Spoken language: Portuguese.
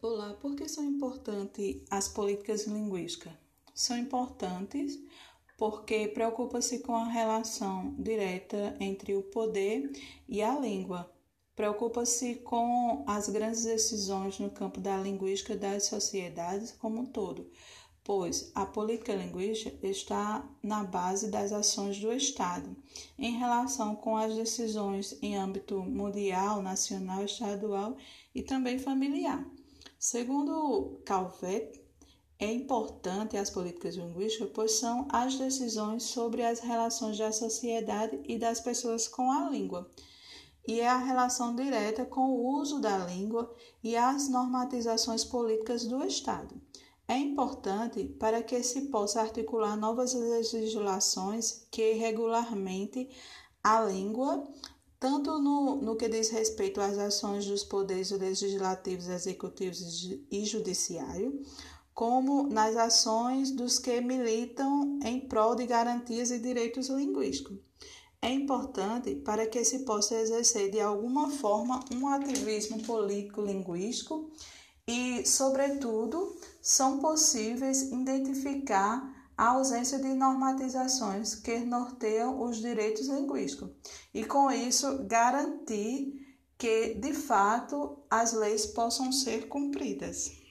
Olá, por que são importantes as políticas linguísticas? São importantes porque preocupa-se com a relação direta entre o poder e a língua. Preocupa-se com as grandes decisões no campo da linguística das sociedades como um todo, pois a política linguística está na base das ações do Estado em relação com as decisões em âmbito mundial, nacional, estadual e também familiar. Segundo Calvet, é importante as políticas linguísticas, pois são as decisões sobre as relações da sociedade e das pessoas com a língua, e é a relação direta com o uso da língua e as normatizações políticas do Estado. É importante para que se possa articular novas legislações que regularmente a língua, tanto no, no que diz respeito às ações dos poderes legislativos, executivos e judiciário, como nas ações dos que militam em prol de garantias e direitos linguísticos. É importante para que se possa exercer de alguma forma um ativismo político linguístico e, sobretudo, são possíveis identificar a ausência de normatizações que norteiam os direitos linguísticos e, com isso, garantir que, de fato, as leis possam ser cumpridas.